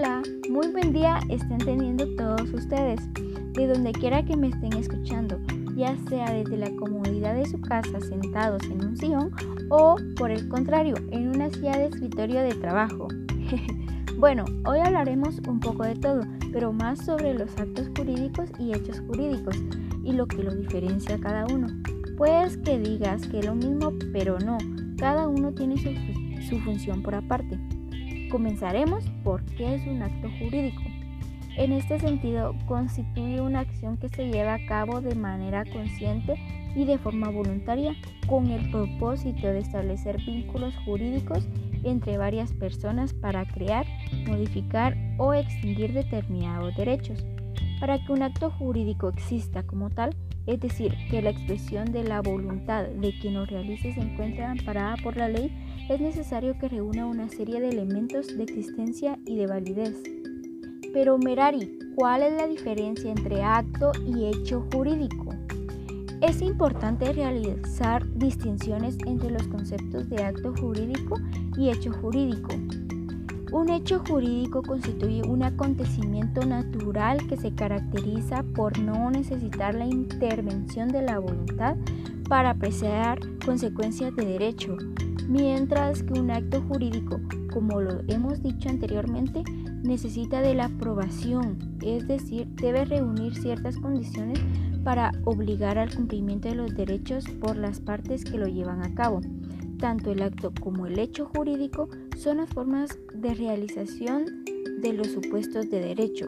Hola, muy buen día estén teniendo todos ustedes, de donde quiera que me estén escuchando, ya sea desde la comodidad de su casa sentados en un sillón o por el contrario, en una silla de escritorio de trabajo. bueno, hoy hablaremos un poco de todo, pero más sobre los actos jurídicos y hechos jurídicos y lo que lo diferencia a cada uno. Puedes que digas que es lo mismo, pero no, cada uno tiene su, su función por aparte. Comenzaremos por qué es un acto jurídico. En este sentido, constituye una acción que se lleva a cabo de manera consciente y de forma voluntaria con el propósito de establecer vínculos jurídicos entre varias personas para crear, modificar o extinguir determinados derechos. Para que un acto jurídico exista como tal, es decir, que la expresión de la voluntad de quien lo realice se encuentre amparada por la ley, es necesario que reúna una serie de elementos de existencia y de validez. Pero Merari, ¿cuál es la diferencia entre acto y hecho jurídico? Es importante realizar distinciones entre los conceptos de acto jurídico y hecho jurídico. Un hecho jurídico constituye un acontecimiento natural que se caracteriza por no necesitar la intervención de la voluntad para apreciar consecuencias de derecho, mientras que un acto jurídico, como lo hemos dicho anteriormente, necesita de la aprobación, es decir, debe reunir ciertas condiciones para obligar al cumplimiento de los derechos por las partes que lo llevan a cabo. Tanto el acto como el hecho jurídico son las formas de realización de los supuestos de derecho.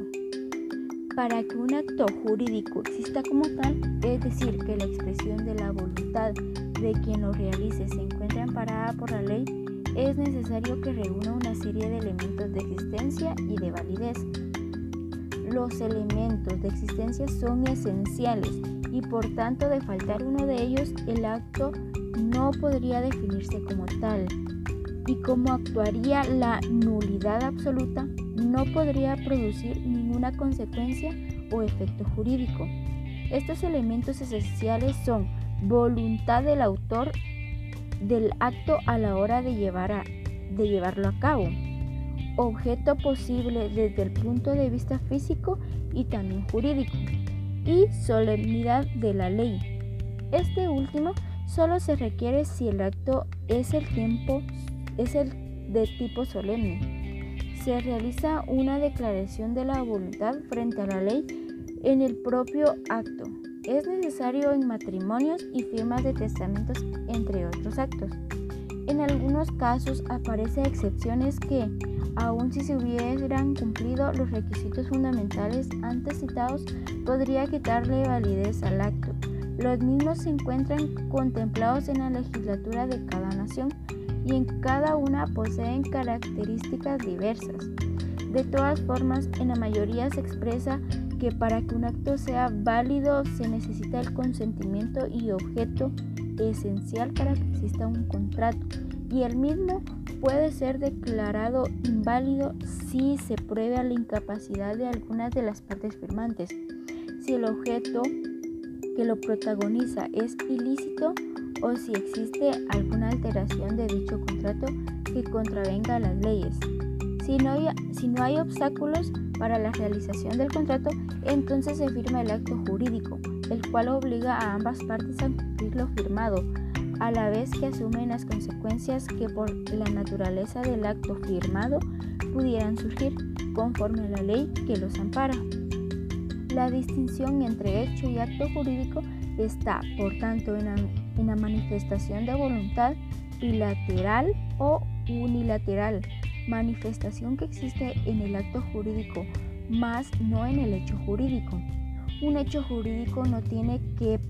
Para que un acto jurídico exista como tal, es decir, que la expresión de la voluntad de quien lo realice se encuentre amparada por la ley, es necesario que reúna una serie de elementos de existencia y de validez. Los elementos de existencia son esenciales y por tanto de faltar uno de ellos el acto no podría definirse como tal. Y como actuaría la nulidad absoluta, no podría producir ninguna consecuencia o efecto jurídico. Estos elementos esenciales son voluntad del autor del acto a la hora de, de llevarlo a cabo, objeto posible desde el punto de vista físico y también jurídico, y solemnidad de la ley. Este último solo se requiere si el acto es el tiempo es el de tipo solemne se realiza una declaración de la voluntad frente a la ley en el propio acto. Es necesario en matrimonios y firmas de testamentos, entre otros actos. En algunos casos aparecen excepciones que, aun si se hubieran cumplido los requisitos fundamentales antes citados, podría quitarle validez al acto. Los mismos se encuentran contemplados en la legislatura de cada nación y en cada una poseen características diversas. De todas formas, en la mayoría se expresa que para que un acto sea válido se necesita el consentimiento y objeto esencial para que exista un contrato y el mismo puede ser declarado inválido si se prueba la incapacidad de algunas de las partes firmantes. Si el objeto que lo protagoniza es ilícito o si existe alguna alteración de dicho contrato que contravenga las leyes. Si no, hay, si no hay obstáculos para la realización del contrato, entonces se firma el acto jurídico, el cual obliga a ambas partes a cumplir lo firmado, a la vez que asumen las consecuencias que por la naturaleza del acto firmado pudieran surgir conforme a la ley que los ampara. La distinción entre hecho y acto jurídico está, por tanto, en la, manifestación de voluntad bilateral o unilateral, manifestación que existe en el acto jurídico, más no en el hecho jurídico. Un hecho jurídico no tiene que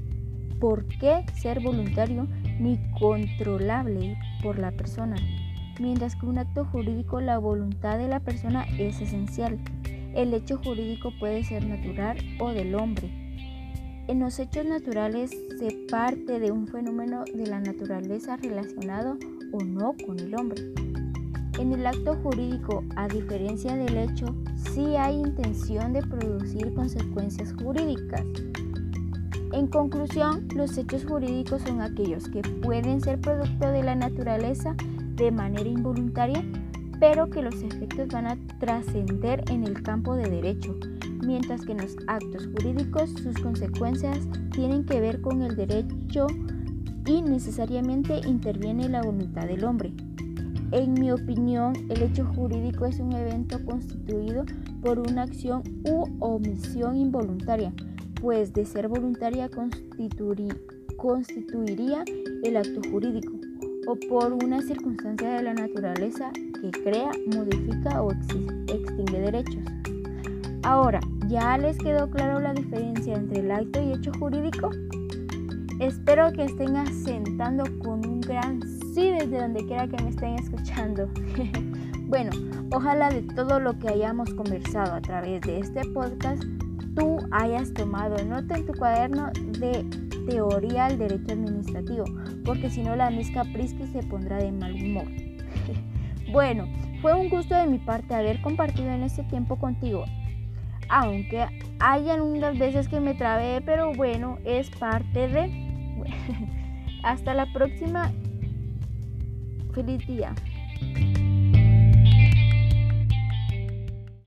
por qué ser voluntario ni controlable por la persona, mientras que un acto jurídico la voluntad de la persona es esencial. El hecho jurídico puede ser natural o del hombre. En los hechos naturales se parte de un fenómeno de la naturaleza relacionado o no con el hombre. En el acto jurídico, a diferencia del hecho, sí hay intención de producir consecuencias jurídicas. En conclusión, los hechos jurídicos son aquellos que pueden ser producto de la naturaleza de manera involuntaria pero que los efectos van a trascender en el campo de derecho, mientras que en los actos jurídicos sus consecuencias tienen que ver con el derecho y necesariamente interviene la voluntad del hombre. En mi opinión, el hecho jurídico es un evento constituido por una acción u omisión involuntaria, pues de ser voluntaria constituiría el acto jurídico, o por una circunstancia de la naturaleza que crea, modifica o extingue derechos. Ahora, ¿ya les quedó claro la diferencia entre el acto y hecho jurídico? Espero que estén asentando con un gran sí desde donde quiera que me estén escuchando. bueno, ojalá de todo lo que hayamos conversado a través de este podcast, tú hayas tomado nota en tu cuaderno de teoría al derecho administrativo, porque si no la misca Prisky se pondrá de mal humor. bueno, fue un gusto de mi parte haber compartido en este tiempo contigo aunque hayan unas veces que me trabé, pero bueno, es parte de... Hasta la próxima. Feliz día.